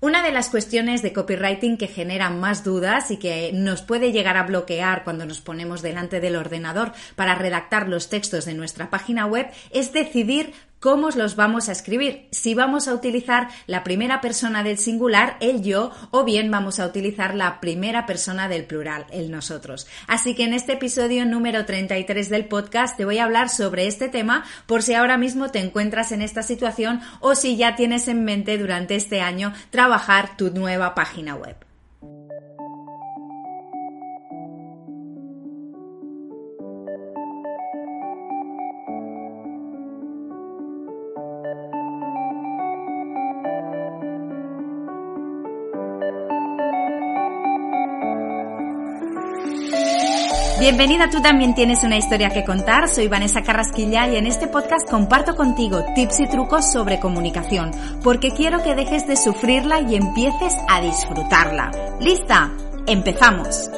Una de las cuestiones de copywriting que genera más dudas y que nos puede llegar a bloquear cuando nos ponemos delante del ordenador para redactar los textos de nuestra página web es decidir cómo los vamos a escribir, si vamos a utilizar la primera persona del singular, el yo, o bien vamos a utilizar la primera persona del plural, el nosotros. Así que en este episodio número 33 del podcast te voy a hablar sobre este tema por si ahora mismo te encuentras en esta situación o si ya tienes en mente durante este año trabajar tu nueva página web. Bienvenida, tú también tienes una historia que contar. Soy Vanessa Carrasquilla y en este podcast comparto contigo tips y trucos sobre comunicación, porque quiero que dejes de sufrirla y empieces a disfrutarla. ¿Lista? ¡Empezamos!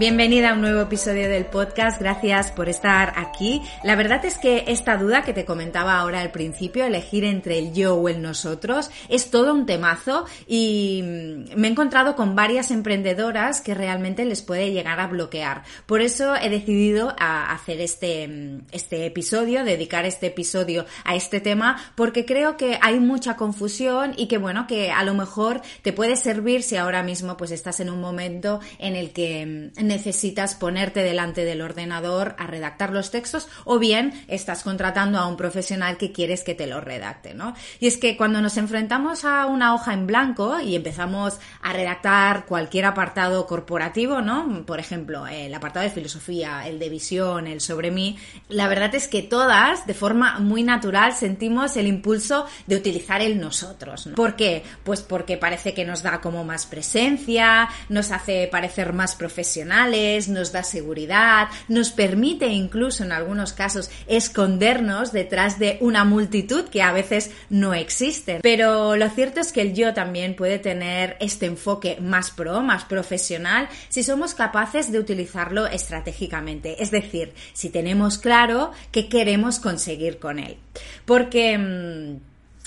Bienvenida a un nuevo episodio del podcast, gracias por estar aquí. La verdad es que esta duda que te comentaba ahora al principio, elegir entre el yo o el nosotros, es todo un temazo y me he encontrado con varias emprendedoras que realmente les puede llegar a bloquear. Por eso he decidido hacer este, este episodio, dedicar este episodio a este tema, porque creo que hay mucha confusión y que bueno, que a lo mejor te puede servir si ahora mismo pues estás en un momento en el que necesitas ponerte delante del ordenador a redactar los textos o bien estás contratando a un profesional que quieres que te lo redacte, ¿no? Y es que cuando nos enfrentamos a una hoja en blanco y empezamos a redactar cualquier apartado corporativo, ¿no? Por ejemplo, el apartado de filosofía, el de visión, el sobre mí, la verdad es que todas, de forma muy natural, sentimos el impulso de utilizar el nosotros. ¿no? ¿Por qué? Pues porque parece que nos da como más presencia, nos hace parecer más profesional nos da seguridad, nos permite incluso en algunos casos escondernos detrás de una multitud que a veces no existe. Pero lo cierto es que el yo también puede tener este enfoque más pro, más profesional, si somos capaces de utilizarlo estratégicamente. Es decir, si tenemos claro qué queremos conseguir con él. Porque...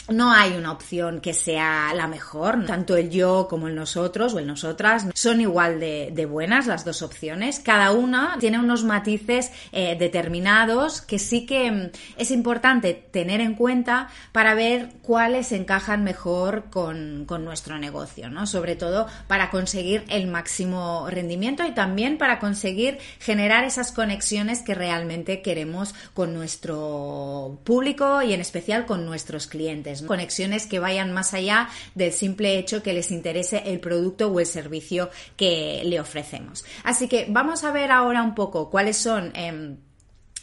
No hay una opción que sea la mejor. Tanto el yo como el nosotros o el nosotras son igual de, buenas las dos opciones. Cada una tiene unos matices eh, determinados que sí que mm, es importante tener en cuenta para ver cuáles encajan mejor con, con nuestro negocio, ¿no? Sobre todo para conseguir el máximo rendimiento y también para conseguir generar esas conexiones que realmente queremos con nuestro público y en especial con nuestros clientes. Conexiones que vayan más allá del simple hecho que les interese el producto o el servicio que le ofrecemos. Así que vamos a ver ahora un poco cuáles son... Em,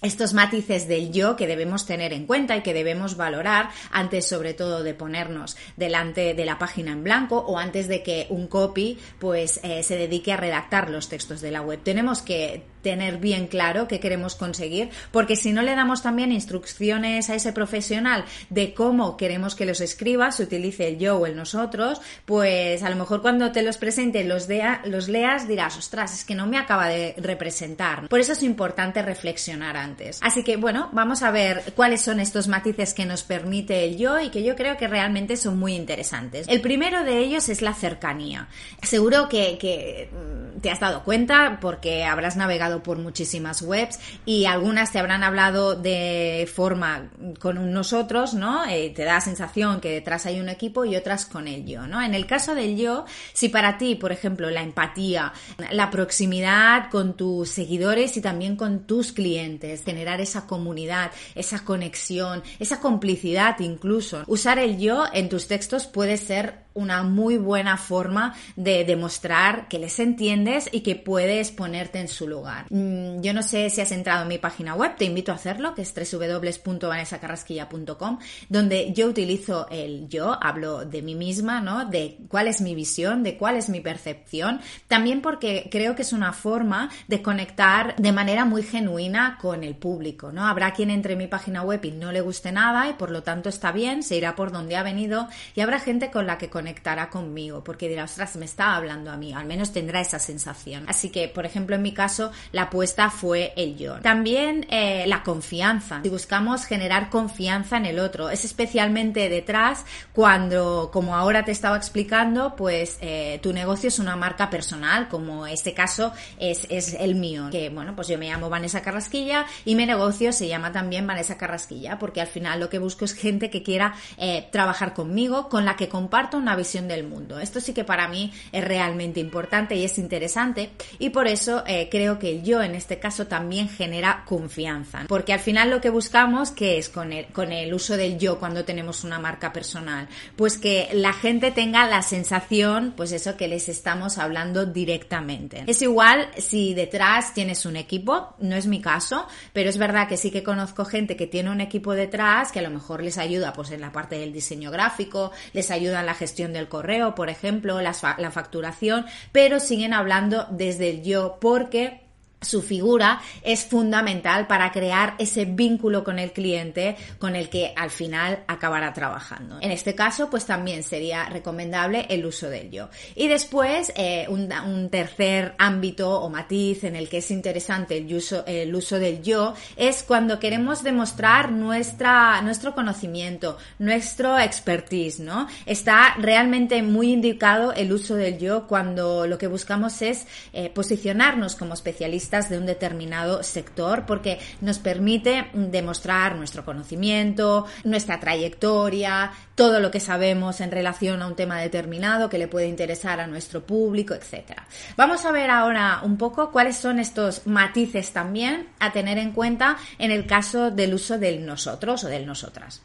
estos matices del yo que debemos tener en cuenta y que debemos valorar antes sobre todo de ponernos delante de la página en blanco o antes de que un copy pues eh, se dedique a redactar los textos de la web. Tenemos que tener bien claro qué queremos conseguir, porque si no le damos también instrucciones a ese profesional de cómo queremos que los escriba, se utilice el yo o el nosotros, pues a lo mejor cuando te los presente, los, los leas, dirás, ostras, es que no me acaba de representar. Por eso es importante reflexionar antes. Así que bueno, vamos a ver cuáles son estos matices que nos permite el yo y que yo creo que realmente son muy interesantes. El primero de ellos es la cercanía. Seguro que, que mm, te has dado cuenta porque habrás navegado por muchísimas webs y algunas te habrán hablado de forma con nosotros, ¿no? Eh, te da la sensación que detrás hay un equipo y otras con el yo, ¿no? En el caso del yo, si para ti, por ejemplo, la empatía, la proximidad con tus seguidores y también con tus clientes, generar esa comunidad, esa conexión, esa complicidad incluso, usar el yo en tus textos puede ser una muy buena forma de demostrar que les entiendes y que puedes ponerte en su lugar. Mm, yo no sé si has entrado en mi página web, te invito a hacerlo, que es www.vanesacarrasquilla.com, donde yo utilizo el yo, hablo de mí misma, ¿no? De cuál es mi visión, de cuál es mi percepción, también porque creo que es una forma de conectar de manera muy genuina con el público, ¿no? Habrá quien entre en mi página web y no le guste nada y por lo tanto está bien, se irá por donde ha venido y habrá gente con la que conectará conmigo porque dirá, ostras, me está hablando a mí, al menos tendrá esa sensación. Así que, por ejemplo, en mi caso, la apuesta fue el yo. También eh, la confianza. Si buscamos generar confianza en el otro, es especialmente detrás cuando, como ahora te estaba explicando, pues eh, tu negocio es una marca personal, como este caso es, es el mío, que bueno, pues yo me llamo Vanessa Carrasquilla y mi negocio se llama también Vanessa Carrasquilla, porque al final lo que busco es gente que quiera eh, trabajar conmigo, con la que comparto una visión del mundo. Esto sí que para mí es realmente importante y es interesante y por eso eh, creo que el yo en este caso también genera confianza, porque al final lo que buscamos que es con el, con el uso del yo cuando tenemos una marca personal, pues que la gente tenga la sensación, pues eso que les estamos hablando directamente. Es igual si detrás tienes un equipo, no es mi caso, pero es verdad que sí que conozco gente que tiene un equipo detrás que a lo mejor les ayuda pues en la parte del diseño gráfico, les ayuda en la gestión del correo, por ejemplo, la, la facturación, pero siguen hablando desde el yo porque su figura es fundamental para crear ese vínculo con el cliente con el que al final acabará trabajando. En este caso, pues también sería recomendable el uso del yo. Y después, eh, un, tercer ámbito o matiz en el que es interesante el uso, el uso del yo es cuando queremos demostrar nuestra, nuestro conocimiento, nuestro expertise, ¿no? Está realmente muy indicado el uso del yo cuando lo que buscamos es eh, posicionarnos como especialistas de un determinado sector porque nos permite demostrar nuestro conocimiento, nuestra trayectoria, todo lo que sabemos en relación a un tema determinado que le puede interesar a nuestro público, etc. Vamos a ver ahora un poco cuáles son estos matices también a tener en cuenta en el caso del uso del nosotros o del nosotras.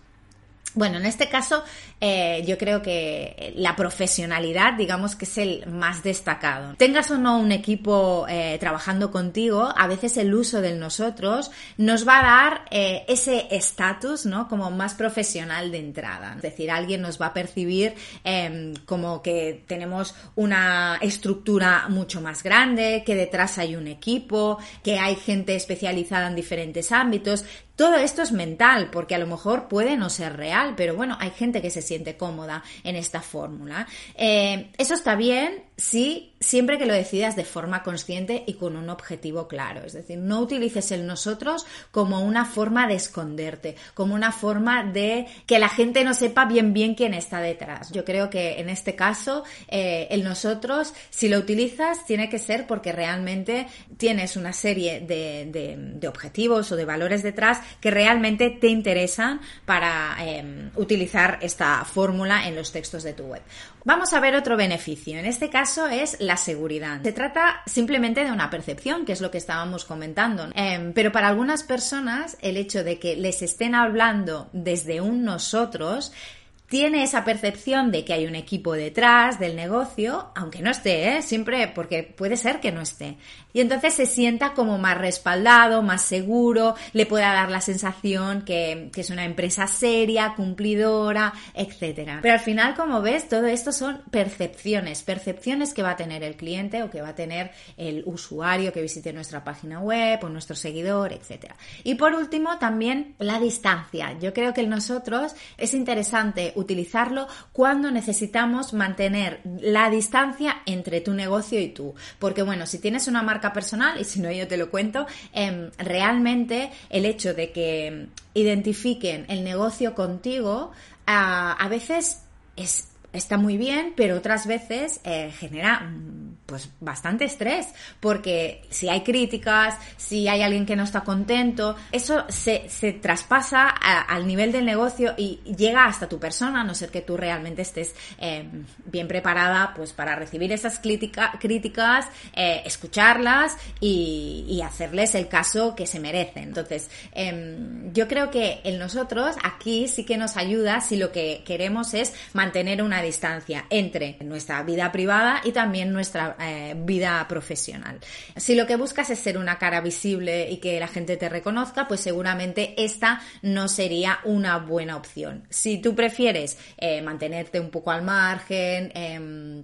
Bueno, en este caso eh, yo creo que la profesionalidad, digamos que es el más destacado. Tengas o no un equipo eh, trabajando contigo, a veces el uso del nosotros nos va a dar eh, ese estatus, ¿no? Como más profesional de entrada. Es decir, alguien nos va a percibir em, como que tenemos una estructura mucho más grande, que detrás hay un equipo, que hay gente especializada en diferentes ámbitos, todo esto es mental, porque a lo mejor puede no ser real, pero bueno, hay gente que se siente cómoda en esta fórmula. Eh, eso está bien si siempre que lo decidas de forma consciente y con un objetivo claro. Es decir, no utilices el nosotros como una forma de esconderte, como una forma de que la gente no sepa bien bien quién está detrás. Yo creo que en este caso eh, el nosotros, si lo utilizas, tiene que ser porque realmente tienes una serie de, objetivos o de valores detrás que realmente te interesan para em, utilizar esta fórmula en los textos de tu web. Vamos a ver otro beneficio. En este caso es la seguridad. Se trata simplemente de una percepción, que es lo que estábamos comentando. Em, pero para algunas personas el hecho de que les estén hablando desde un nosotros tiene esa percepción de que hay un equipo detrás del negocio, aunque no esté, ¿eh? siempre porque puede ser que no esté. Y entonces se sienta como más respaldado, más seguro, le pueda dar la sensación que, que es una empresa seria, cumplidora, etc. Pero al final, como ves, todo esto son percepciones, percepciones que va a tener el cliente o que va a tener el usuario que visite nuestra página web o nuestro seguidor, etc. Y por último, también la distancia. Yo creo que nosotros es interesante utilizarlo cuando necesitamos mantener la distancia entre tu negocio y tú. Porque bueno, si tienes una marca personal, y si no yo te lo cuento, em, realmente el hecho de que identifiquen el negocio contigo a veces es está muy bien, pero otras veces eh, genera mm, pues bastante estrés, porque si hay críticas, si hay alguien que no está contento, eso se, se traspasa al nivel del negocio y llega hasta tu persona, a no ser que tú realmente estés eh, bien preparada pues para recibir esas críticas, eh, escucharlas y, y, hacerles el caso que se merecen. Entonces, em, yo creo que en nosotros aquí sí que nos ayuda si lo que queremos es mantener una distancia entre nuestra vida privada y también nuestra eh, vida profesional. Si lo que buscas es ser una cara visible y que la gente te reconozca, pues seguramente esta no sería una buena opción. Si tú prefieres eh, mantenerte un poco al margen, em,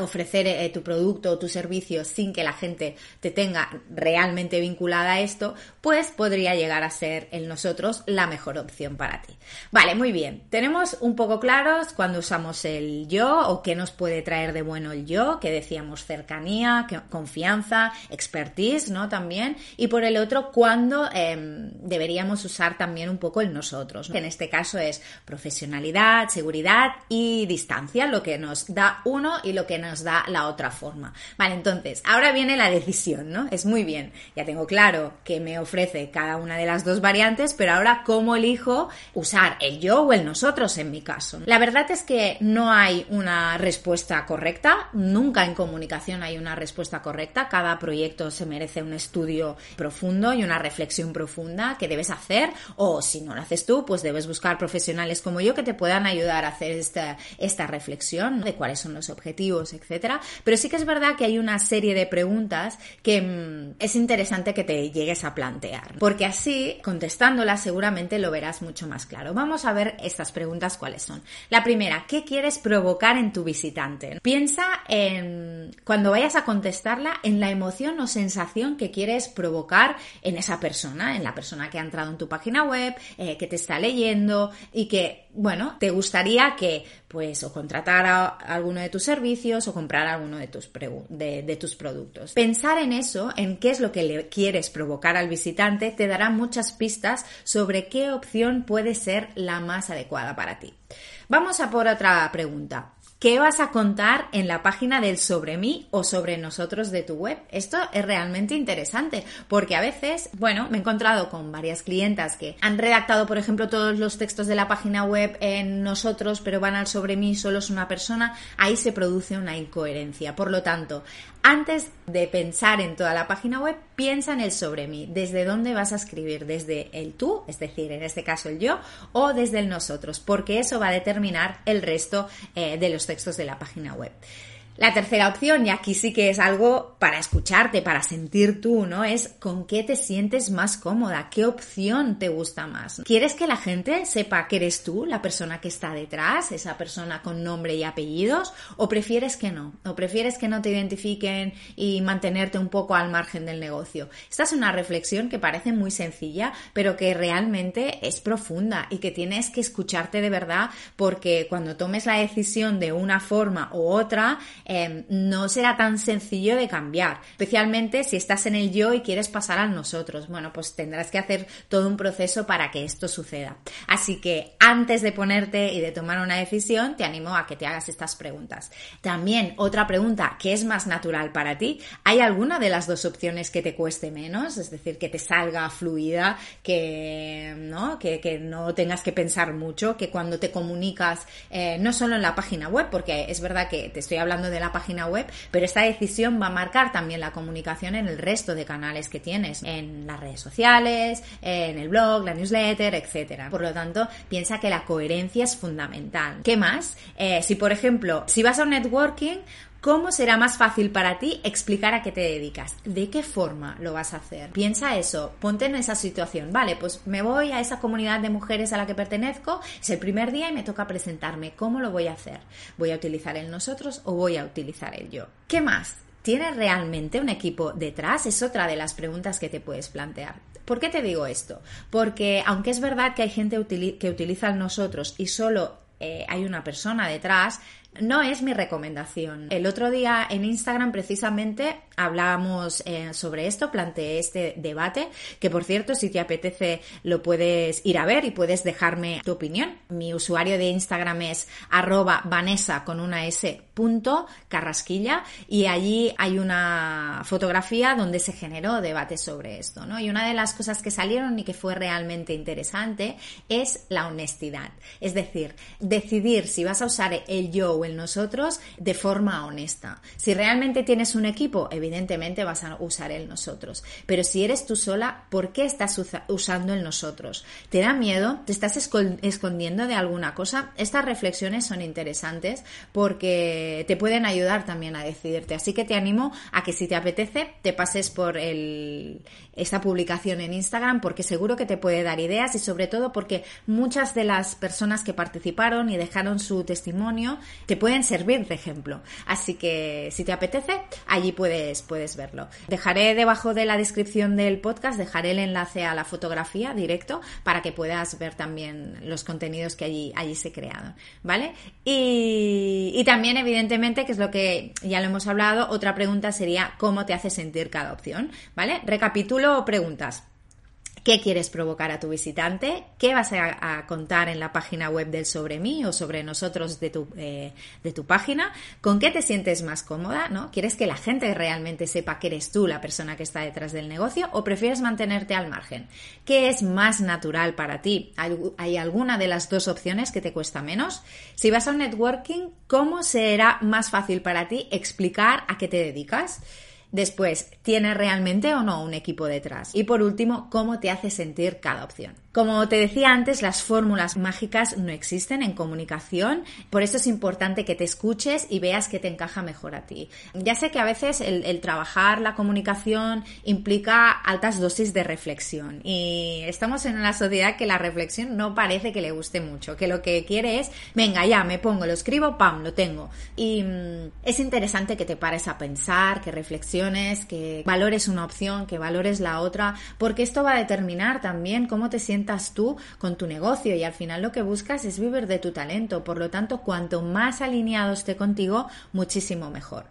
ofrecer eh, tu producto o tu servicio sin que la gente te tenga realmente vinculada a esto, pues podría llegar a ser el nosotros la mejor opción para ti. Vale, muy bien. Tenemos un poco claros cuando usamos el yo o qué nos puede traer de bueno el yo, que decíamos cercanía, confianza, expertise, ¿no? También. Y por el otro, cuando em, deberíamos usar también un poco el nosotros. Que en este caso es profesionalidad, seguridad y distancia, lo que nos da uno y lo que nos da la otra forma. Vale, entonces, ahora viene la decisión, ¿no? Es muy bien, ya tengo claro que me ofrece cada una de las dos variantes, pero ahora cómo elijo usar el yo o el nosotros en mi caso. La verdad es que no hay una respuesta correcta, nunca en comunicación hay una respuesta correcta, cada proyecto se merece un estudio profundo y una reflexión profunda que debes hacer o si no lo haces tú, pues debes buscar profesionales como yo que te puedan ayudar a hacer esta, esta reflexión de cuáles son los objetivos etcétera. Pero sí que es verdad que hay una serie de preguntas que mm, es interesante que te llegues a plantear, porque así, contestándolas, seguramente lo verás mucho más claro. Vamos a ver estas preguntas cuáles son. La primera, ¿qué quieres provocar en tu visitante? Piensa en, cuando vayas a contestarla, en la emoción o sensación que quieres provocar en esa persona, en la persona que ha entrado en tu página web, eh, que te está leyendo y que, bueno, te gustaría que pues o contratar a alguno de tus servicios o comprar alguno de tus, de, tus productos. Pensar en eso, en qué es lo que le quieres provocar al visitante, te dará muchas pistas sobre qué opción puede ser la más adecuada para ti. Vamos a por otra pregunta. ¿Qué vas a contar en la página del sobre mí o sobre nosotros de tu web? Esto es realmente interesante porque a veces, bueno, me he encontrado con varias clientas que han redactado, por ejemplo, todos los textos de la página web en nosotros, pero van al sobre mí solo es una persona, ahí se produce una incoherencia. Por lo tanto, antes de pensar en toda la página web, piensa en el sobre mí. ¿Desde dónde vas a escribir? ¿Desde el tú, es decir, en este caso el yo, o desde el nosotros? Porque eso va a determinar el resto eh, de los textos de la página web. La tercera opción, y aquí sí que es algo para escucharte, para sentir tú, ¿no? Es con qué te sientes más cómoda, qué opción te gusta más. ¿Quieres que la gente sepa que eres tú, la persona que está detrás, esa persona con nombre y apellidos? ¿O prefieres que no? ¿O prefieres que no te identifiquen y mantenerte un poco al margen del negocio? Esta es una reflexión que parece muy sencilla, pero que realmente es profunda y que tienes que escucharte de verdad porque cuando tomes la decisión de una forma u otra, Em, no será tan sencillo de cambiar, especialmente si estás en el yo y quieres pasar al nosotros. Bueno, pues tendrás que hacer todo un proceso para que esto suceda. Así que antes de ponerte y de tomar una decisión, te animo a que te hagas estas preguntas. También otra pregunta, ¿qué es más natural para ti? ¿Hay alguna de las dos opciones que te cueste menos? Es decir, que te salga fluida, que no, que, no tengas que pensar mucho, que cuando te comunicas, eh, no solo en la página web, porque es verdad que te estoy hablando de la página web, pero esta decisión va a marcar también la comunicación en el resto de canales que tienes, en las redes sociales, en el blog, la newsletter, etcétera. Por lo tanto, piensa que la coherencia es fundamental. ¿Qué más? Eh, si por ejemplo, si vas a un networking, ¿Cómo será más fácil para ti explicar a qué te dedicas? ¿De qué forma lo vas a hacer? Piensa eso, ponte en esa situación. Vale, pues me voy a esa comunidad de mujeres a la que pertenezco, es el primer día y me toca presentarme. ¿Cómo lo voy a hacer? ¿Voy a utilizar el nosotros o voy a utilizar el yo? ¿Qué más? ¿Tienes realmente un equipo detrás? Es otra de las preguntas que te puedes plantear. ¿Por qué te digo esto? Porque aunque es verdad que hay gente que utiliza el nosotros y solo eh, hay una persona detrás, no es mi recomendación. El otro día en Instagram precisamente hablábamos eh, sobre esto, planteé este debate, que por cierto, si te apetece, lo puedes ir a ver y puedes dejarme tu opinión. Mi usuario de Instagram es arroba Vanessa con una S punto carrasquilla y allí hay una fotografía donde se generó debate sobre esto, ¿no? Y una de las cosas que salieron y que fue realmente interesante es la honestidad. Es decir, decidir si vas a usar el yo el nosotros de forma honesta. Si realmente tienes un equipo, evidentemente vas a usar el nosotros. Pero si eres tú sola, ¿por qué estás usando el nosotros? ¿Te da miedo? ¿Te estás escondiendo de alguna cosa? Estas reflexiones son interesantes porque te pueden ayudar también a decidirte. Así que te animo a que si te apetece, te pases por esta publicación en Instagram porque seguro que te puede dar ideas y sobre todo porque muchas de las personas que participaron y dejaron su testimonio te pueden servir de ejemplo. Así que si te apetece, allí puedes, puedes verlo. Dejaré debajo de la descripción del podcast, dejaré el enlace a la fotografía directo para que puedas ver también los contenidos que allí, allí se crearon. ¿Vale? Y, y también, evidentemente, que es lo que ya lo hemos hablado, otra pregunta sería cómo te hace sentir cada opción. ¿Vale? Recapitulo preguntas. ¿Qué quieres provocar a tu visitante? ¿Qué vas a, contar en la página web del sobre mí o sobre nosotros de tu, eh, de tu página? ¿Con qué te sientes más cómoda? ¿no? ¿Quieres que la gente realmente sepa que eres tú la persona que está detrás del negocio o prefieres mantenerte al margen? ¿Qué es más natural para ti? ¿Hay alguna de las dos opciones que te cuesta menos? Si vas a un networking, ¿cómo será más fácil para ti explicar a qué te dedicas? Después, ¿tiene realmente o no un equipo detrás? Y por último, ¿cómo te hace sentir cada opción? Como te decía antes, las fórmulas mágicas no existen en comunicación, por eso es importante que te escuches y veas qué te encaja mejor a ti. Ya sé que a veces el, trabajar la comunicación implica altas dosis de reflexión y estamos en una sociedad que la reflexión no parece que le guste mucho, que lo que quiere es, venga, ya me pongo, lo escribo, pam, lo tengo. Y mm, es interesante que te pares a pensar, que reflexiones, que valores una opción, que valores la otra, porque esto va a determinar también cómo te sientes tú con tu negocio y al final lo que buscas es vivir de tu talento. Por lo tanto, cuanto más alineado esté contigo, muchísimo mejor.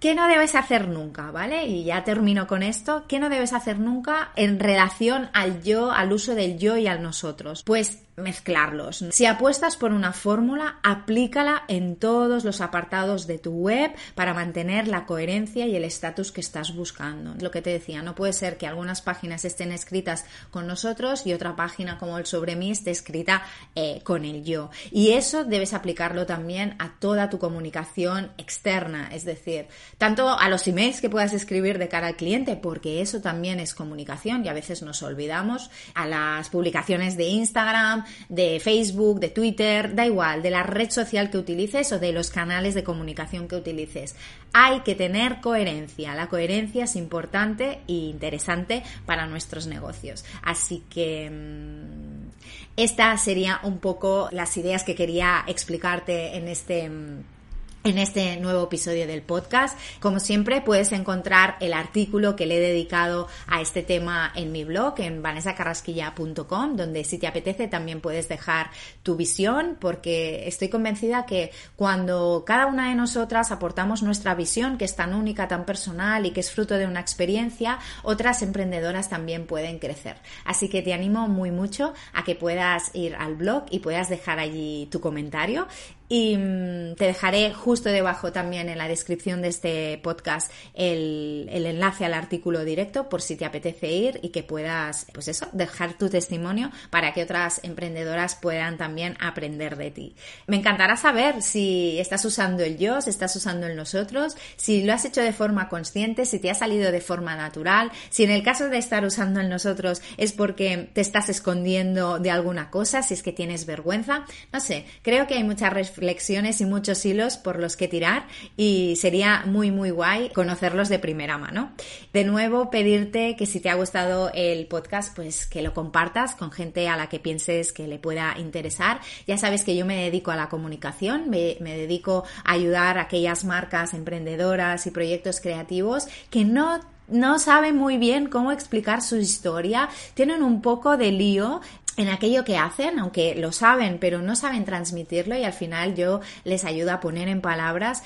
¿Qué no debes hacer nunca? ¿Vale? Y ya termino con esto. ¿Qué no debes hacer nunca en relación al yo, al uso del yo y al nosotros? Pues mezclarlos. Si apuestas por una fórmula, aplícala en todos los apartados de tu web para mantener la coherencia y el estatus que estás buscando. Lo que te decía, no puede ser que algunas páginas estén escritas con nosotros y otra página como el sobre mí esté escrita eh, con el yo. Y eso debes aplicarlo también a toda tu comunicación externa, es decir, tanto a los emails que puedas escribir de cara al cliente, porque eso también es comunicación y a veces nos olvidamos, a las publicaciones de Instagram, de Facebook, de Twitter, da igual, de la red social que utilices o de los canales de comunicación que utilices. Hay que tener coherencia. La coherencia es importante e interesante para nuestros negocios. Así que... Mm, estas serían un poco las ideas que quería explicarte en este mm, en este nuevo episodio del podcast. Como siempre, puedes encontrar el artículo que le he dedicado a este tema en mi blog, en vanessacarrasquilla.com, donde si te apetece también puedes dejar tu visión, porque estoy convencida que cuando cada una de nosotras aportamos nuestra visión, que es tan única, tan personal y que es fruto de una experiencia, otras emprendedoras también pueden crecer. Así que te animo muy mucho a que puedas ir al blog y puedas dejar allí tu comentario y mm, te dejaré justo debajo también en la descripción de este podcast el, el, enlace al artículo directo por si te apetece ir y que puedas, pues eso, dejar tu testimonio para que otras emprendedoras puedan también aprender de ti. Me encantará saber si estás usando el yo, si estás usando el nosotros, si lo has hecho de forma consciente, si te ha salido de forma natural, si en el caso de estar usando el nosotros es porque te estás escondiendo de alguna cosa, si es que tienes vergüenza. No sé, creo que hay muchas reflexiones y muchos hilos por los que tirar y sería muy muy guay conocerlos de primera mano. De nuevo, pedirte que si te ha gustado el podcast, pues que lo compartas con gente a la que pienses que le pueda interesar. Ya sabes que yo me dedico a la comunicación, me, me dedico a ayudar a aquellas marcas emprendedoras y proyectos creativos que no no saben muy bien cómo explicar su historia, tienen un poco de lío en aquello que hacen, aunque lo saben, pero no saben transmitirlo y al final yo les ayudo a poner en palabras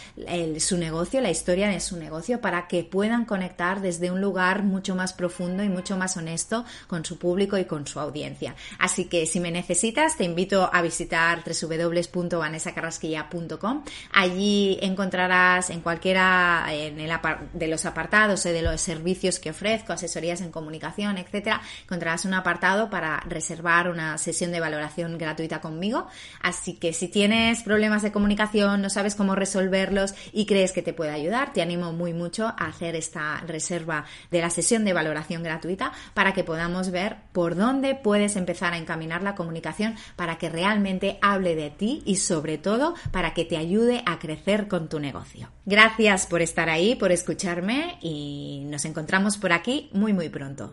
su negocio, la historia de su negocio, para que puedan conectar desde un lugar mucho más profundo y mucho más honesto con su público y con su audiencia. Así que si me necesitas, te invito a visitar www.vanesacarrasquilla.com. Allí encontrarás en cualquiera en el de los apartados y de los servicios que ofrezco, asesorías en comunicación, etcétera, encontrarás un apartado para reservar una sesión de valoración gratuita conmigo. Así que si tienes problemas de comunicación, no sabes cómo resolverlos y crees que te puede ayudar, te animo muy mucho a hacer esta reserva de la sesión de valoración gratuita para que podamos ver por dónde puedes empezar a encaminar la comunicación para que realmente hable de ti y sobre todo para que te ayude a crecer con tu negocio. Gracias por estar ahí, por escucharme y nos encontramos por aquí muy muy pronto.